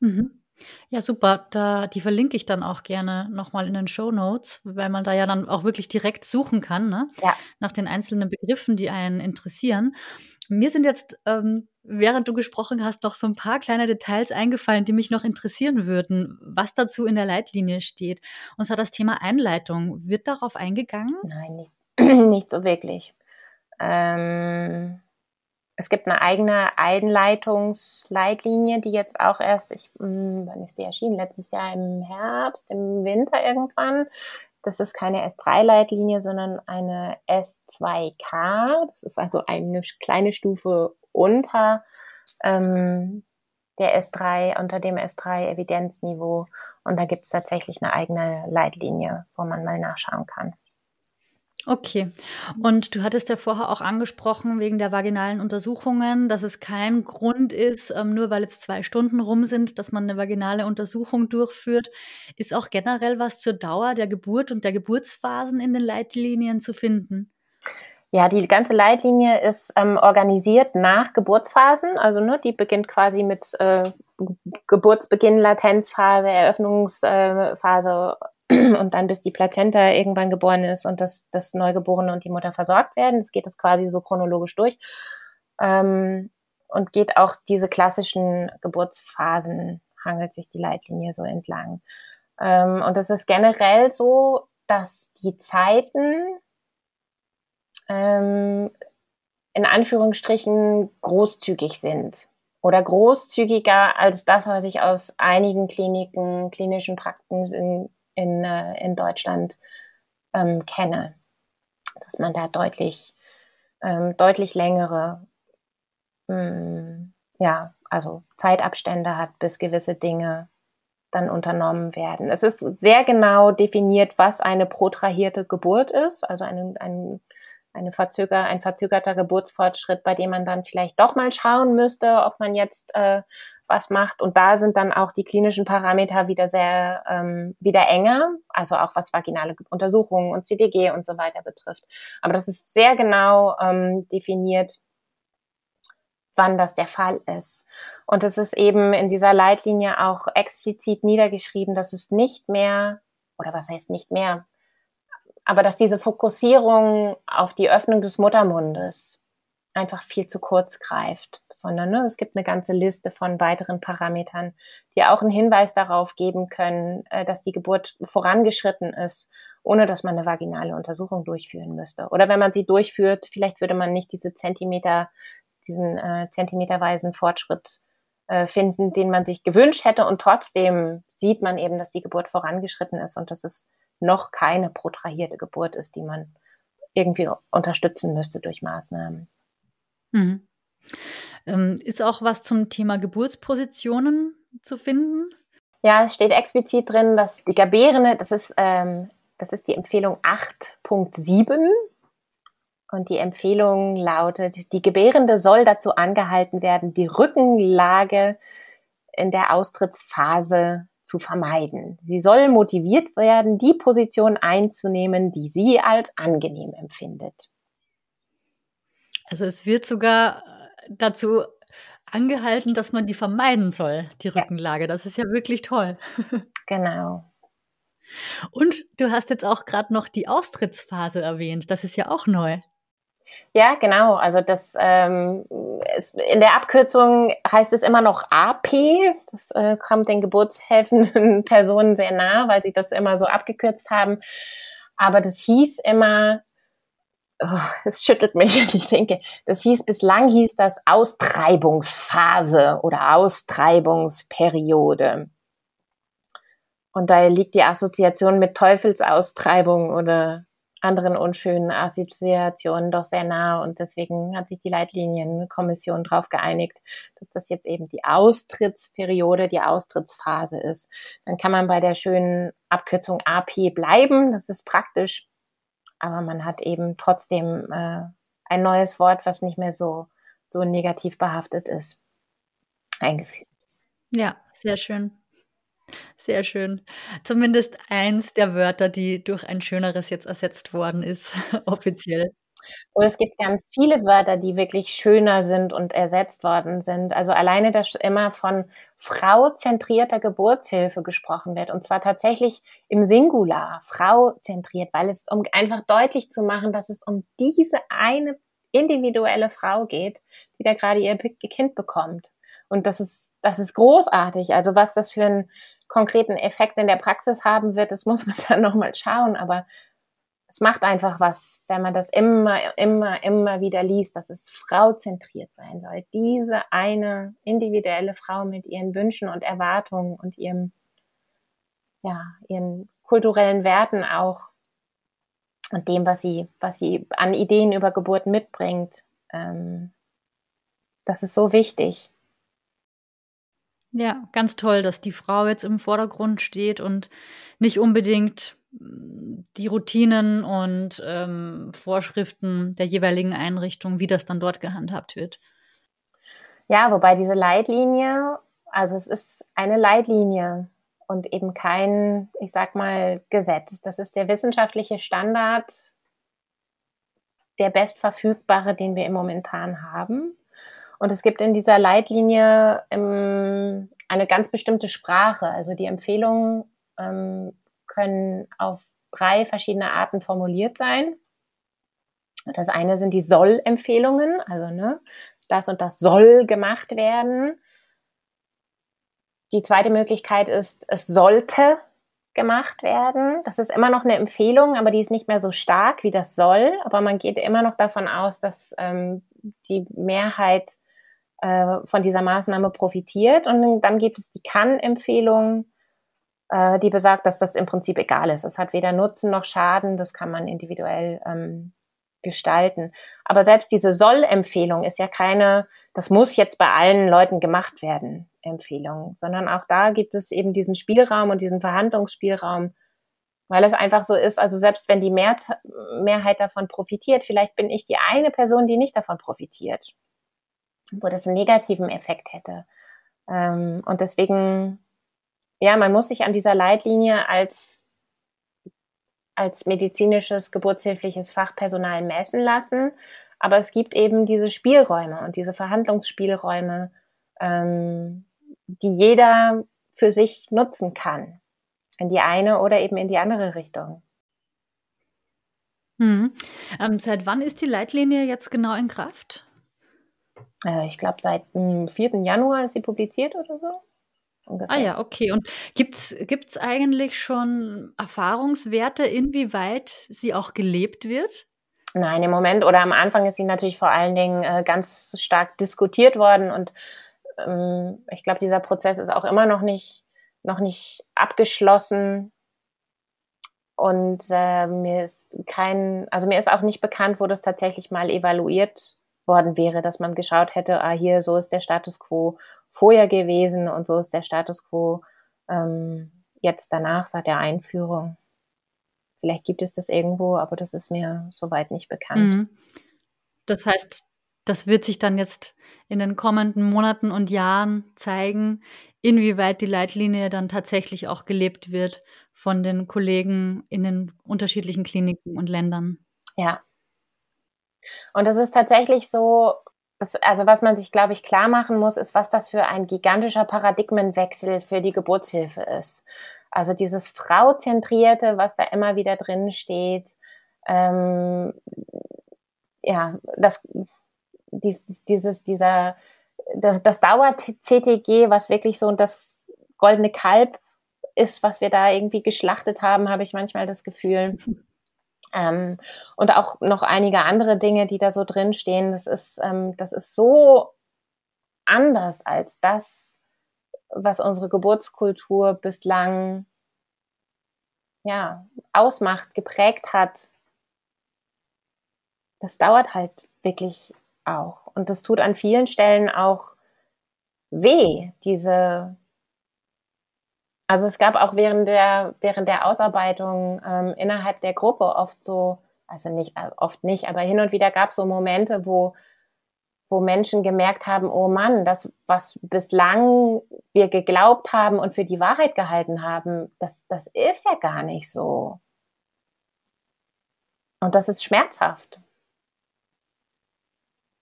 Mhm. Ja, super. Da, die verlinke ich dann auch gerne nochmal in den Show Notes, weil man da ja dann auch wirklich direkt suchen kann, ne? Ja. Nach den einzelnen Begriffen, die einen interessieren. Mir sind jetzt, ähm, während du gesprochen hast, noch so ein paar kleine Details eingefallen, die mich noch interessieren würden, was dazu in der Leitlinie steht. Und zwar das Thema Einleitung. Wird darauf eingegangen? Nein, nicht nicht so wirklich. Ähm, es gibt eine eigene Einleitungsleitlinie, die jetzt auch erst, ich, hm, wann ist die erschienen? Letztes Jahr im Herbst, im Winter irgendwann. Das ist keine S3-Leitlinie, sondern eine S2K. Das ist also eine kleine Stufe unter ähm, der S3, unter dem S3-Evidenzniveau. Und da gibt es tatsächlich eine eigene Leitlinie, wo man mal nachschauen kann. Okay. Und du hattest ja vorher auch angesprochen, wegen der vaginalen Untersuchungen, dass es kein Grund ist, ähm, nur weil jetzt zwei Stunden rum sind, dass man eine vaginale Untersuchung durchführt. Ist auch generell was zur Dauer der Geburt und der Geburtsphasen in den Leitlinien zu finden? Ja, die ganze Leitlinie ist ähm, organisiert nach Geburtsphasen. Also ne, die beginnt quasi mit äh, Geburtsbeginn, Latenzphase, Eröffnungsphase und dann bis die Plazenta irgendwann geboren ist und das, das Neugeborene und die Mutter versorgt werden. Das geht das quasi so chronologisch durch. Ähm, und geht auch diese klassischen Geburtsphasen, hangelt sich die Leitlinie so entlang. Ähm, und es ist generell so, dass die Zeiten ähm, in Anführungsstrichen großzügig sind oder großzügiger als das, was ich aus einigen Kliniken, klinischen Praktiken in, in, äh, in Deutschland ähm, kenne. Dass man da deutlich, ähm, deutlich längere, ähm, ja, also Zeitabstände hat, bis gewisse Dinge dann unternommen werden. Es ist sehr genau definiert, was eine protrahierte Geburt ist, also eine, ein, eine verzöger, ein verzögerter Geburtsfortschritt, bei dem man dann vielleicht doch mal schauen müsste, ob man jetzt äh, was macht. Und da sind dann auch die klinischen Parameter wieder sehr ähm, wieder enger, also auch was vaginale Untersuchungen und CDG und so weiter betrifft. Aber das ist sehr genau ähm, definiert, wann das der Fall ist. Und es ist eben in dieser Leitlinie auch explizit niedergeschrieben, dass es nicht mehr oder was heißt nicht mehr, aber dass diese Fokussierung auf die Öffnung des Muttermundes einfach viel zu kurz greift, sondern ne, es gibt eine ganze Liste von weiteren Parametern, die auch einen Hinweis darauf geben können, äh, dass die Geburt vorangeschritten ist, ohne dass man eine vaginale Untersuchung durchführen müsste. Oder wenn man sie durchführt, vielleicht würde man nicht diese Zentimeter, diesen äh, zentimeterweisen Fortschritt äh, finden, den man sich gewünscht hätte. Und trotzdem sieht man eben, dass die Geburt vorangeschritten ist und dass es noch keine protrahierte Geburt ist, die man irgendwie unterstützen müsste durch Maßnahmen. Mhm. Ähm, ist auch was zum Thema Geburtspositionen zu finden? Ja, es steht explizit drin, dass die Gebärende, das ist, ähm, das ist die Empfehlung 8.7 und die Empfehlung lautet, die Gebärende soll dazu angehalten werden, die Rückenlage in der Austrittsphase zu vermeiden. Sie soll motiviert werden, die Position einzunehmen, die sie als angenehm empfindet. Also es wird sogar äh, dazu angehalten, dass man die vermeiden soll, die Rückenlage. Das ist ja wirklich toll. Genau. Und du hast jetzt auch gerade noch die Austrittsphase erwähnt. Das ist ja auch neu. Ja, genau. Also das ähm, es, in der Abkürzung heißt es immer noch AP. Das äh, kommt den geburtshelfenden Personen sehr nah, weil sie das immer so abgekürzt haben. Aber das hieß immer oh, es schüttelt mich, wenn ich denke, das hieß, bislang hieß das Austreibungsphase oder Austreibungsperiode. Und da liegt die Assoziation mit Teufelsaustreibung oder anderen unschönen Assoziationen doch sehr nah und deswegen hat sich die Leitlinienkommission darauf geeinigt, dass das jetzt eben die Austrittsperiode, die Austrittsphase ist. Dann kann man bei der schönen Abkürzung AP bleiben. Das ist praktisch aber man hat eben trotzdem äh, ein neues Wort, was nicht mehr so, so negativ behaftet ist, eingeführt. Ja, sehr schön. Sehr schön. Zumindest eins der Wörter, die durch ein schöneres jetzt ersetzt worden ist, offiziell. Und es gibt ganz viele Wörter, die wirklich schöner sind und ersetzt worden sind. Also alleine, dass immer von frauzentrierter Geburtshilfe gesprochen wird. Und zwar tatsächlich im Singular, frauzentriert, weil es, um einfach deutlich zu machen, dass es um diese eine individuelle Frau geht, die da gerade ihr Kind bekommt. Und das ist, das ist großartig. Also was das für einen konkreten Effekt in der Praxis haben wird, das muss man dann nochmal schauen. Aber es macht einfach was, wenn man das immer, immer, immer wieder liest, dass es frauzentriert sein soll. Diese eine individuelle Frau mit ihren Wünschen und Erwartungen und ihrem, ja, ihren kulturellen Werten auch und dem, was sie, was sie an Ideen über Geburt mitbringt. Ähm, das ist so wichtig. Ja, ganz toll, dass die Frau jetzt im Vordergrund steht und nicht unbedingt die Routinen und ähm, Vorschriften der jeweiligen Einrichtung, wie das dann dort gehandhabt wird. Ja, wobei diese Leitlinie, also es ist eine Leitlinie und eben kein, ich sag mal, Gesetz. Das ist der wissenschaftliche Standard, der bestverfügbare, den wir im Momentan haben. Und es gibt in dieser Leitlinie ähm, eine ganz bestimmte Sprache. Also die Empfehlungen ähm, können auf drei verschiedene Arten formuliert sein. Das eine sind die Soll-Empfehlungen, also ne, das und das soll gemacht werden. Die zweite Möglichkeit ist, es sollte gemacht werden. Das ist immer noch eine Empfehlung, aber die ist nicht mehr so stark wie das soll. Aber man geht immer noch davon aus, dass ähm, die Mehrheit äh, von dieser Maßnahme profitiert. Und dann gibt es die Kann-Empfehlung äh, die besagt, dass das im Prinzip egal ist. Es hat weder Nutzen noch Schaden, das kann man individuell ähm, gestalten. Aber selbst diese Soll-Empfehlung ist ja keine, das muss jetzt bei allen Leuten gemacht werden, Empfehlung, sondern auch da gibt es eben diesen Spielraum und diesen Verhandlungsspielraum, weil es einfach so ist, also selbst wenn die Mehrz Mehrheit davon profitiert, vielleicht bin ich die eine Person, die nicht davon profitiert, wo das einen negativen Effekt hätte. Ähm, und deswegen ja, man muss sich an dieser Leitlinie als als medizinisches geburtshilfliches Fachpersonal messen lassen. Aber es gibt eben diese Spielräume und diese Verhandlungsspielräume, ähm, die jeder für sich nutzen kann. in die eine oder eben in die andere Richtung. Hm. Ähm, seit wann ist die Leitlinie jetzt genau in Kraft? Äh, ich glaube, seit dem 4. Januar ist sie publiziert oder so. Ungefähr. Ah ja, okay. Und gibt es eigentlich schon Erfahrungswerte, inwieweit sie auch gelebt wird? Nein, im Moment oder am Anfang ist sie natürlich vor allen Dingen äh, ganz stark diskutiert worden und ähm, ich glaube, dieser Prozess ist auch immer noch nicht, noch nicht abgeschlossen. Und äh, mir ist kein, also mir ist auch nicht bekannt, wo das tatsächlich mal evaluiert worden wäre, dass man geschaut hätte, ah, hier, so ist der Status quo vorher gewesen und so ist der Status quo ähm, jetzt danach, seit der Einführung. Vielleicht gibt es das irgendwo, aber das ist mir soweit nicht bekannt. Mhm. Das heißt, das wird sich dann jetzt in den kommenden Monaten und Jahren zeigen, inwieweit die Leitlinie dann tatsächlich auch gelebt wird von den Kollegen in den unterschiedlichen Kliniken und Ländern. Ja. Und es ist tatsächlich so, das, also was man sich, glaube ich, klar machen muss, ist, was das für ein gigantischer Paradigmenwechsel für die Geburtshilfe ist. Also dieses Frauzentrierte, was da immer wieder drin steht, ähm, ja, das dies, dieses, dieser, das, das Dauer-CTG, was wirklich so das goldene Kalb ist, was wir da irgendwie geschlachtet haben, habe ich manchmal das Gefühl. Ähm, und auch noch einige andere Dinge, die da so drin stehen. Das ist, ähm, das ist so anders als das, was unsere Geburtskultur bislang ja ausmacht, geprägt hat. Das dauert halt wirklich auch. Und das tut an vielen Stellen auch weh, diese. Also es gab auch während der, während der Ausarbeitung ähm, innerhalb der Gruppe oft so, also nicht, äh, oft nicht, aber hin und wieder gab es so Momente, wo, wo Menschen gemerkt haben, oh Mann, das, was bislang wir geglaubt haben und für die Wahrheit gehalten haben, das, das ist ja gar nicht so. Und das ist schmerzhaft.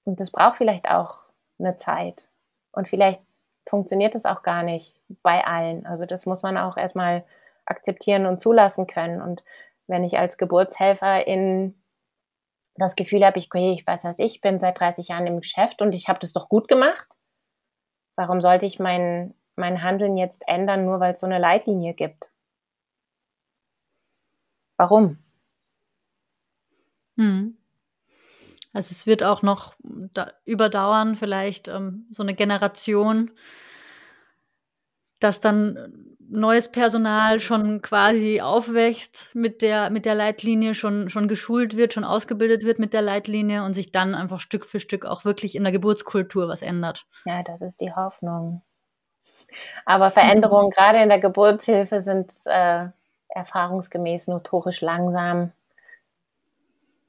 Und das braucht vielleicht auch eine Zeit. Und vielleicht funktioniert das auch gar nicht bei allen. Also das muss man auch erstmal akzeptieren und zulassen können. Und wenn ich als Geburtshelfer in das Gefühl habe, ich, okay, ich weiß was, ich bin seit 30 Jahren im Geschäft und ich habe das doch gut gemacht, warum sollte ich mein, mein Handeln jetzt ändern, nur weil es so eine Leitlinie gibt? Warum? Hm. Also es wird auch noch da überdauern, vielleicht ähm, so eine Generation, dass dann neues Personal schon quasi aufwächst mit der, mit der Leitlinie, schon, schon geschult wird, schon ausgebildet wird mit der Leitlinie und sich dann einfach Stück für Stück auch wirklich in der Geburtskultur was ändert. Ja, das ist die Hoffnung. Aber Veränderungen gerade in der Geburtshilfe sind äh, erfahrungsgemäß notorisch langsam.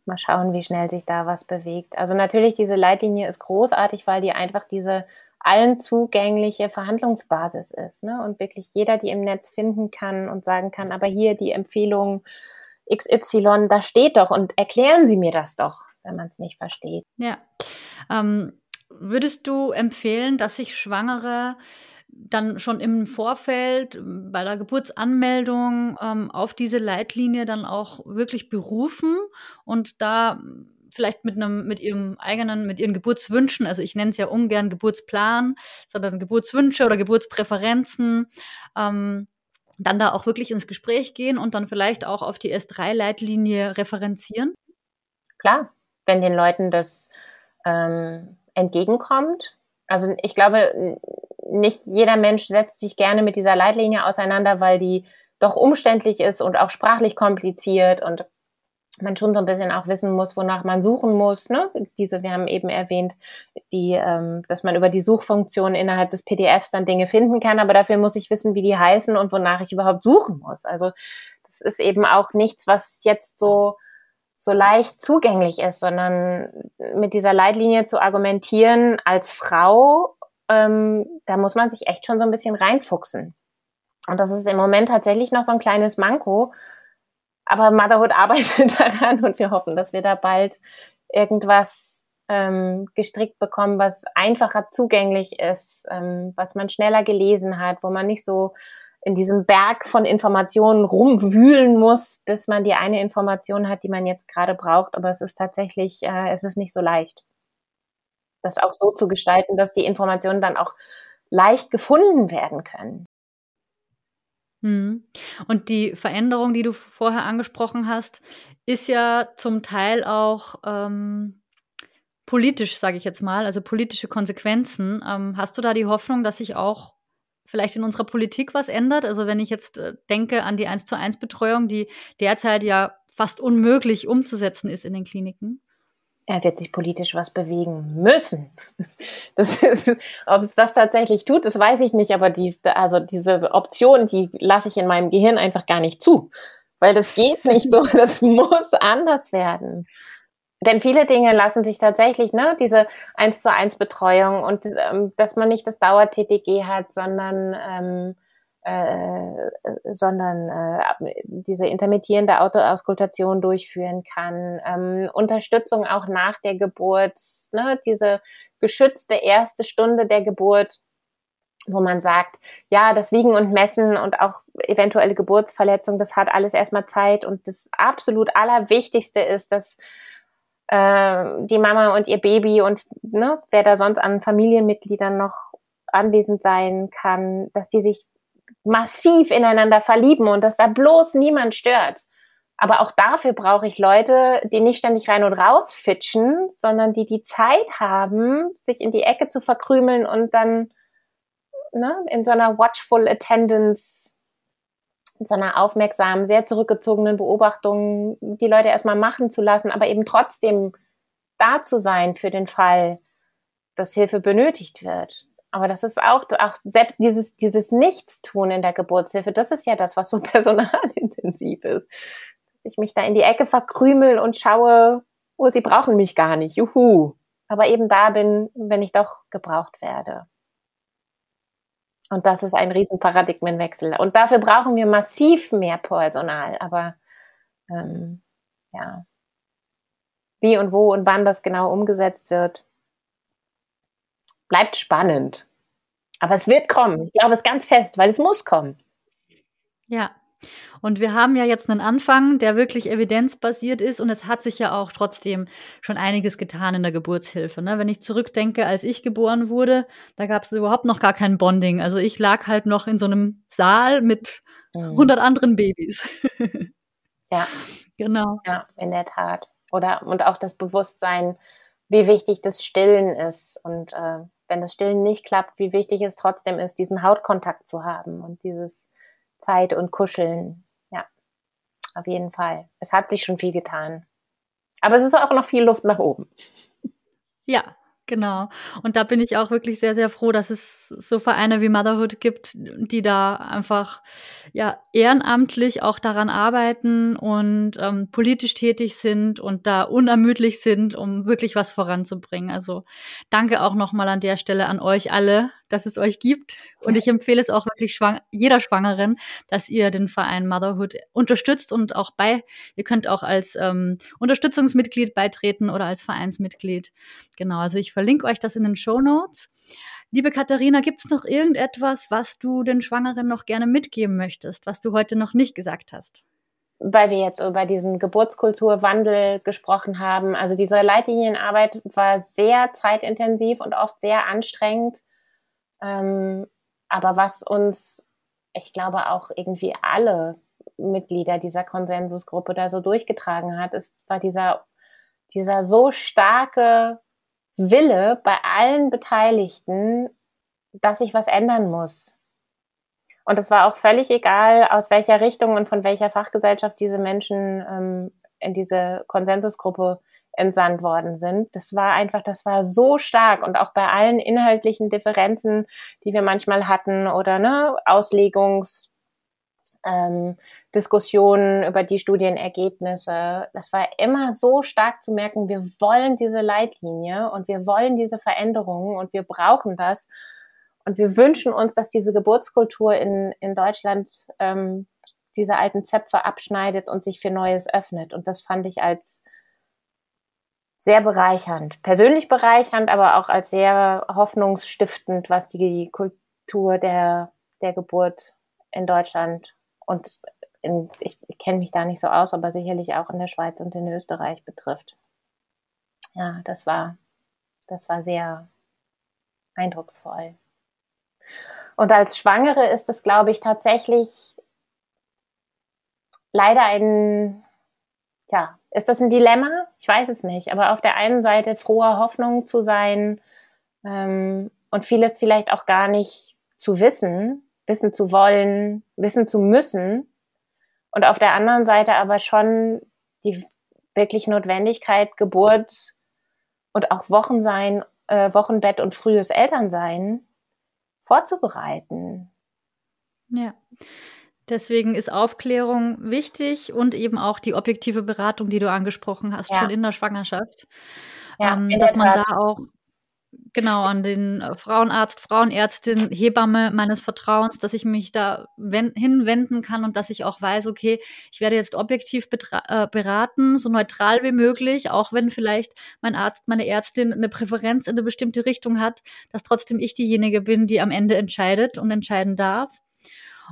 Mal schauen, wie schnell sich da was bewegt. Also natürlich, diese Leitlinie ist großartig, weil die einfach diese allen zugängliche Verhandlungsbasis ist. Ne? Und wirklich jeder, die im Netz finden kann und sagen kann, aber hier die Empfehlung XY, da steht doch und erklären Sie mir das doch, wenn man es nicht versteht. Ja. Ähm, würdest du empfehlen, dass sich Schwangere dann schon im Vorfeld ähm, bei der Geburtsanmeldung ähm, auf diese Leitlinie dann auch wirklich berufen und da vielleicht mit einem, mit ihrem eigenen, mit ihren Geburtswünschen, also ich nenne es ja ungern Geburtsplan, sondern Geburtswünsche oder Geburtspräferenzen, ähm, dann da auch wirklich ins Gespräch gehen und dann vielleicht auch auf die S3-Leitlinie referenzieren? Klar, wenn den Leuten das ähm, entgegenkommt. Also ich glaube, nicht jeder Mensch setzt sich gerne mit dieser Leitlinie auseinander, weil die doch umständlich ist und auch sprachlich kompliziert und man schon so ein bisschen auch wissen muss, wonach man suchen muss. Ne? Diese, wir haben eben erwähnt, die, ähm, dass man über die Suchfunktion innerhalb des PDFs dann Dinge finden kann, aber dafür muss ich wissen, wie die heißen und wonach ich überhaupt suchen muss. Also das ist eben auch nichts, was jetzt so so leicht zugänglich ist, sondern mit dieser Leitlinie zu argumentieren als Frau ähm, da muss man sich echt schon so ein bisschen reinfuchsen. Und das ist im Moment tatsächlich noch so ein kleines Manko. Aber Motherhood arbeitet daran und wir hoffen, dass wir da bald irgendwas ähm, gestrickt bekommen, was einfacher zugänglich ist, ähm, was man schneller gelesen hat, wo man nicht so in diesem Berg von Informationen rumwühlen muss, bis man die eine Information hat, die man jetzt gerade braucht. Aber es ist tatsächlich, äh, es ist nicht so leicht, das auch so zu gestalten, dass die Informationen dann auch leicht gefunden werden können. Hm. Und die Veränderung, die du vorher angesprochen hast, ist ja zum Teil auch ähm, politisch, sage ich jetzt mal, also politische Konsequenzen. Ähm, hast du da die Hoffnung, dass sich auch vielleicht in unserer Politik was ändert? Also wenn ich jetzt äh, denke an die 1 zu 1 Betreuung, die derzeit ja fast unmöglich umzusetzen ist in den Kliniken. Er wird sich politisch was bewegen müssen. Das ist, ob es das tatsächlich tut, das weiß ich nicht, aber dies, also diese Option, die lasse ich in meinem Gehirn einfach gar nicht zu. Weil das geht nicht so, das muss anders werden. Denn viele Dinge lassen sich tatsächlich, ne, diese eins zu eins Betreuung und ähm, dass man nicht das Dauer-TTG hat, sondern ähm, äh, sondern äh, diese intermittierende Autoauskultation durchführen kann, ähm, Unterstützung auch nach der Geburt, ne, diese geschützte erste Stunde der Geburt, wo man sagt, ja, das Wiegen und Messen und auch eventuelle Geburtsverletzung, das hat alles erstmal Zeit. Und das absolut Allerwichtigste ist, dass äh, die Mama und ihr Baby und ne, wer da sonst an Familienmitgliedern noch anwesend sein kann, dass die sich massiv ineinander verlieben und dass da bloß niemand stört. Aber auch dafür brauche ich Leute, die nicht ständig rein und raus fitschen, sondern die die Zeit haben, sich in die Ecke zu verkrümeln und dann ne, in so einer watchful attendance in so einer aufmerksamen, sehr zurückgezogenen Beobachtung die Leute erstmal machen zu lassen, aber eben trotzdem da zu sein für den Fall, dass Hilfe benötigt wird. Aber das ist auch, auch selbst dieses, dieses Nichtstun in der Geburtshilfe, das ist ja das, was so personalintensiv ist. Dass ich mich da in die Ecke verkrümel und schaue, oh, sie brauchen mich gar nicht, juhu. Aber eben da bin, wenn ich doch gebraucht werde. Und das ist ein riesen Paradigmenwechsel. Und dafür brauchen wir massiv mehr Personal. Aber ähm, ja, wie und wo und wann das genau umgesetzt wird, bleibt spannend. Aber es wird kommen. Ich glaube es ganz fest, weil es muss kommen. Ja, und wir haben ja jetzt einen Anfang, der wirklich evidenzbasiert ist und es hat sich ja auch trotzdem schon einiges getan in der Geburtshilfe. Ne? Wenn ich zurückdenke, als ich geboren wurde, da gab es überhaupt noch gar kein Bonding. Also ich lag halt noch in so einem Saal mit mhm. 100 anderen Babys. ja. Genau. Ja, in der Tat. Oder, und auch das Bewusstsein, wie wichtig das Stillen ist und äh, wenn das Stillen nicht klappt, wie wichtig es trotzdem ist, diesen Hautkontakt zu haben und dieses Zeit und Kuscheln. Ja, auf jeden Fall. Es hat sich schon viel getan. Aber es ist auch noch viel Luft nach oben. Ja, Genau. Und da bin ich auch wirklich sehr, sehr froh, dass es so Vereine wie Motherhood gibt, die da einfach ja ehrenamtlich auch daran arbeiten und ähm, politisch tätig sind und da unermüdlich sind, um wirklich was voranzubringen. Also danke auch nochmal an der Stelle an euch alle, dass es euch gibt. Und ich empfehle es auch wirklich schwang jeder Schwangeren, dass ihr den Verein Motherhood unterstützt und auch bei, ihr könnt auch als ähm, Unterstützungsmitglied beitreten oder als Vereinsmitglied. Genau, also ich verlinke euch das in den Show Notes. Liebe Katharina, gibt es noch irgendetwas, was du den Schwangeren noch gerne mitgeben möchtest, was du heute noch nicht gesagt hast? weil wir jetzt über diesen Geburtskulturwandel gesprochen haben. Also diese Leitlinienarbeit war sehr zeitintensiv und oft sehr anstrengend. Ähm, aber was uns, ich glaube auch irgendwie alle Mitglieder dieser Konsensusgruppe da so durchgetragen hat, ist, war dieser, dieser so starke Wille bei allen Beteiligten, dass sich was ändern muss. Und es war auch völlig egal, aus welcher Richtung und von welcher Fachgesellschaft diese Menschen ähm, in diese Konsensusgruppe entsandt worden sind. Das war einfach, das war so stark und auch bei allen inhaltlichen Differenzen, die wir manchmal hatten oder ne, Auslegungs ähm, Diskussionen über die Studienergebnisse. Das war immer so stark zu merken, wir wollen diese Leitlinie und wir wollen diese Veränderungen und wir brauchen das. Und wir wünschen uns, dass diese Geburtskultur in, in Deutschland ähm, diese alten Zöpfe abschneidet und sich für Neues öffnet. Und das fand ich als sehr bereichernd. Persönlich bereichernd, aber auch als sehr hoffnungsstiftend, was die Kultur der, der Geburt in Deutschland und in, ich kenne mich da nicht so aus, aber sicherlich auch in der Schweiz und in Österreich betrifft. Ja, das war, das war sehr eindrucksvoll. Und als Schwangere ist es, glaube ich, tatsächlich leider ein, tja, ist das ein Dilemma? Ich weiß es nicht. Aber auf der einen Seite froher Hoffnung zu sein ähm, und vieles vielleicht auch gar nicht zu wissen, wissen zu wollen, wissen zu müssen. Und auf der anderen Seite aber schon die wirklich Notwendigkeit, Geburt und auch Wochensein, äh, Wochenbett und frühes Elternsein vorzubereiten. Ja. Deswegen ist Aufklärung wichtig und eben auch die objektive Beratung, die du angesprochen hast, ja. schon in der Schwangerschaft. Ja, ähm, dass man da auch genau an den äh, Frauenarzt, Frauenärztin, Hebamme meines Vertrauens, dass ich mich da hinwenden kann und dass ich auch weiß, okay, ich werde jetzt objektiv äh, beraten, so neutral wie möglich, auch wenn vielleicht mein Arzt, meine Ärztin eine Präferenz in eine bestimmte Richtung hat, dass trotzdem ich diejenige bin, die am Ende entscheidet und entscheiden darf.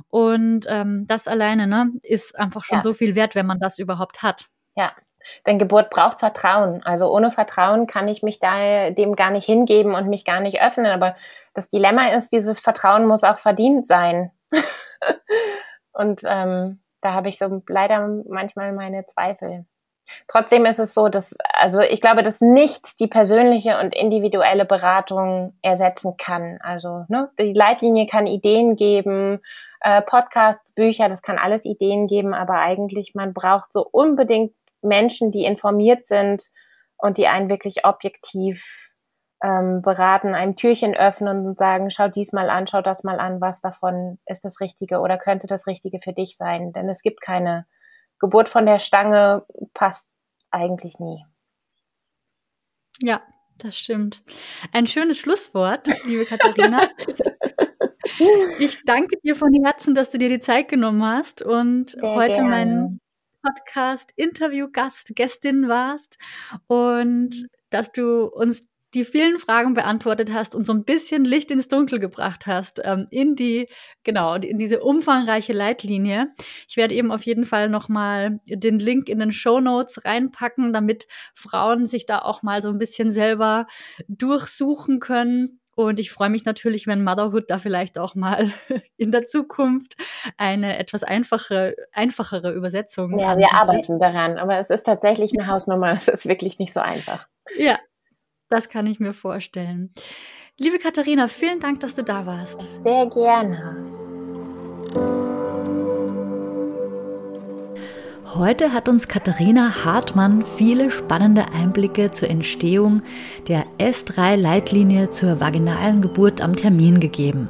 Und ähm, das alleine ne, ist einfach schon ja. so viel wert, wenn man das überhaupt hat. Ja, denn Geburt braucht Vertrauen. Also ohne Vertrauen kann ich mich da dem gar nicht hingeben und mich gar nicht öffnen. Aber das Dilemma ist, dieses Vertrauen muss auch verdient sein. und ähm, da habe ich so leider manchmal meine Zweifel. Trotzdem ist es so, dass, also ich glaube, dass nichts die persönliche und individuelle Beratung ersetzen kann. Also ne, die Leitlinie kann Ideen geben, äh, Podcasts, Bücher, das kann alles Ideen geben, aber eigentlich man braucht so unbedingt Menschen, die informiert sind und die einen wirklich objektiv ähm, beraten, einem Türchen öffnen und sagen, schau dies mal an, schau das mal an, was davon ist das Richtige oder könnte das Richtige für dich sein. Denn es gibt keine Geburt von der Stange, passt eigentlich nie. Ja, das stimmt. Ein schönes Schlusswort, liebe Katharina. ich danke dir von Herzen, dass du dir die Zeit genommen hast und Sehr heute gerne. meinen Podcast Interviewgast, Gästin warst und dass du uns die vielen Fragen beantwortet hast und so ein bisschen Licht ins Dunkel gebracht hast ähm, in die genau in diese umfangreiche Leitlinie. Ich werde eben auf jeden Fall noch mal den Link in den Show Notes reinpacken, damit Frauen sich da auch mal so ein bisschen selber durchsuchen können und ich freue mich natürlich, wenn Motherhood da vielleicht auch mal in der Zukunft eine etwas einfache, einfachere Übersetzung Ja, anbietet. wir arbeiten daran, aber es ist tatsächlich eine Hausnummer. Es ist wirklich nicht so einfach. Ja, das kann ich mir vorstellen. Liebe Katharina, vielen Dank, dass du da warst. Sehr gerne. Heute hat uns Katharina Hartmann viele spannende Einblicke zur Entstehung der S3-Leitlinie zur vaginalen Geburt am Termin gegeben.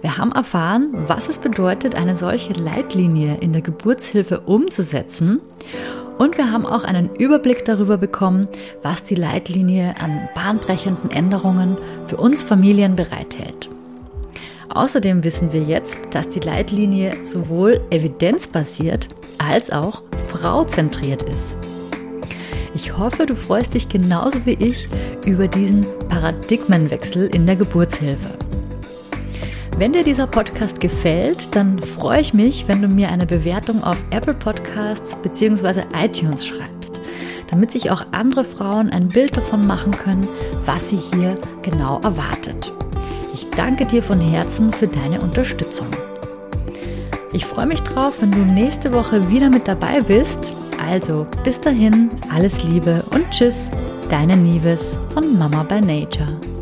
Wir haben erfahren, was es bedeutet, eine solche Leitlinie in der Geburtshilfe umzusetzen. Und wir haben auch einen Überblick darüber bekommen, was die Leitlinie an bahnbrechenden Änderungen für uns Familien bereithält. Außerdem wissen wir jetzt, dass die Leitlinie sowohl evidenzbasiert als auch frauzentriert ist. Ich hoffe, du freust dich genauso wie ich über diesen Paradigmenwechsel in der Geburtshilfe. Wenn dir dieser Podcast gefällt, dann freue ich mich, wenn du mir eine Bewertung auf Apple Podcasts bzw. iTunes schreibst, damit sich auch andere Frauen ein Bild davon machen können, was sie hier genau erwartet danke dir von Herzen für deine Unterstützung. Ich freue mich drauf, wenn du nächste Woche wieder mit dabei bist. Also bis dahin, alles Liebe und Tschüss, deine Nieves von Mama by Nature.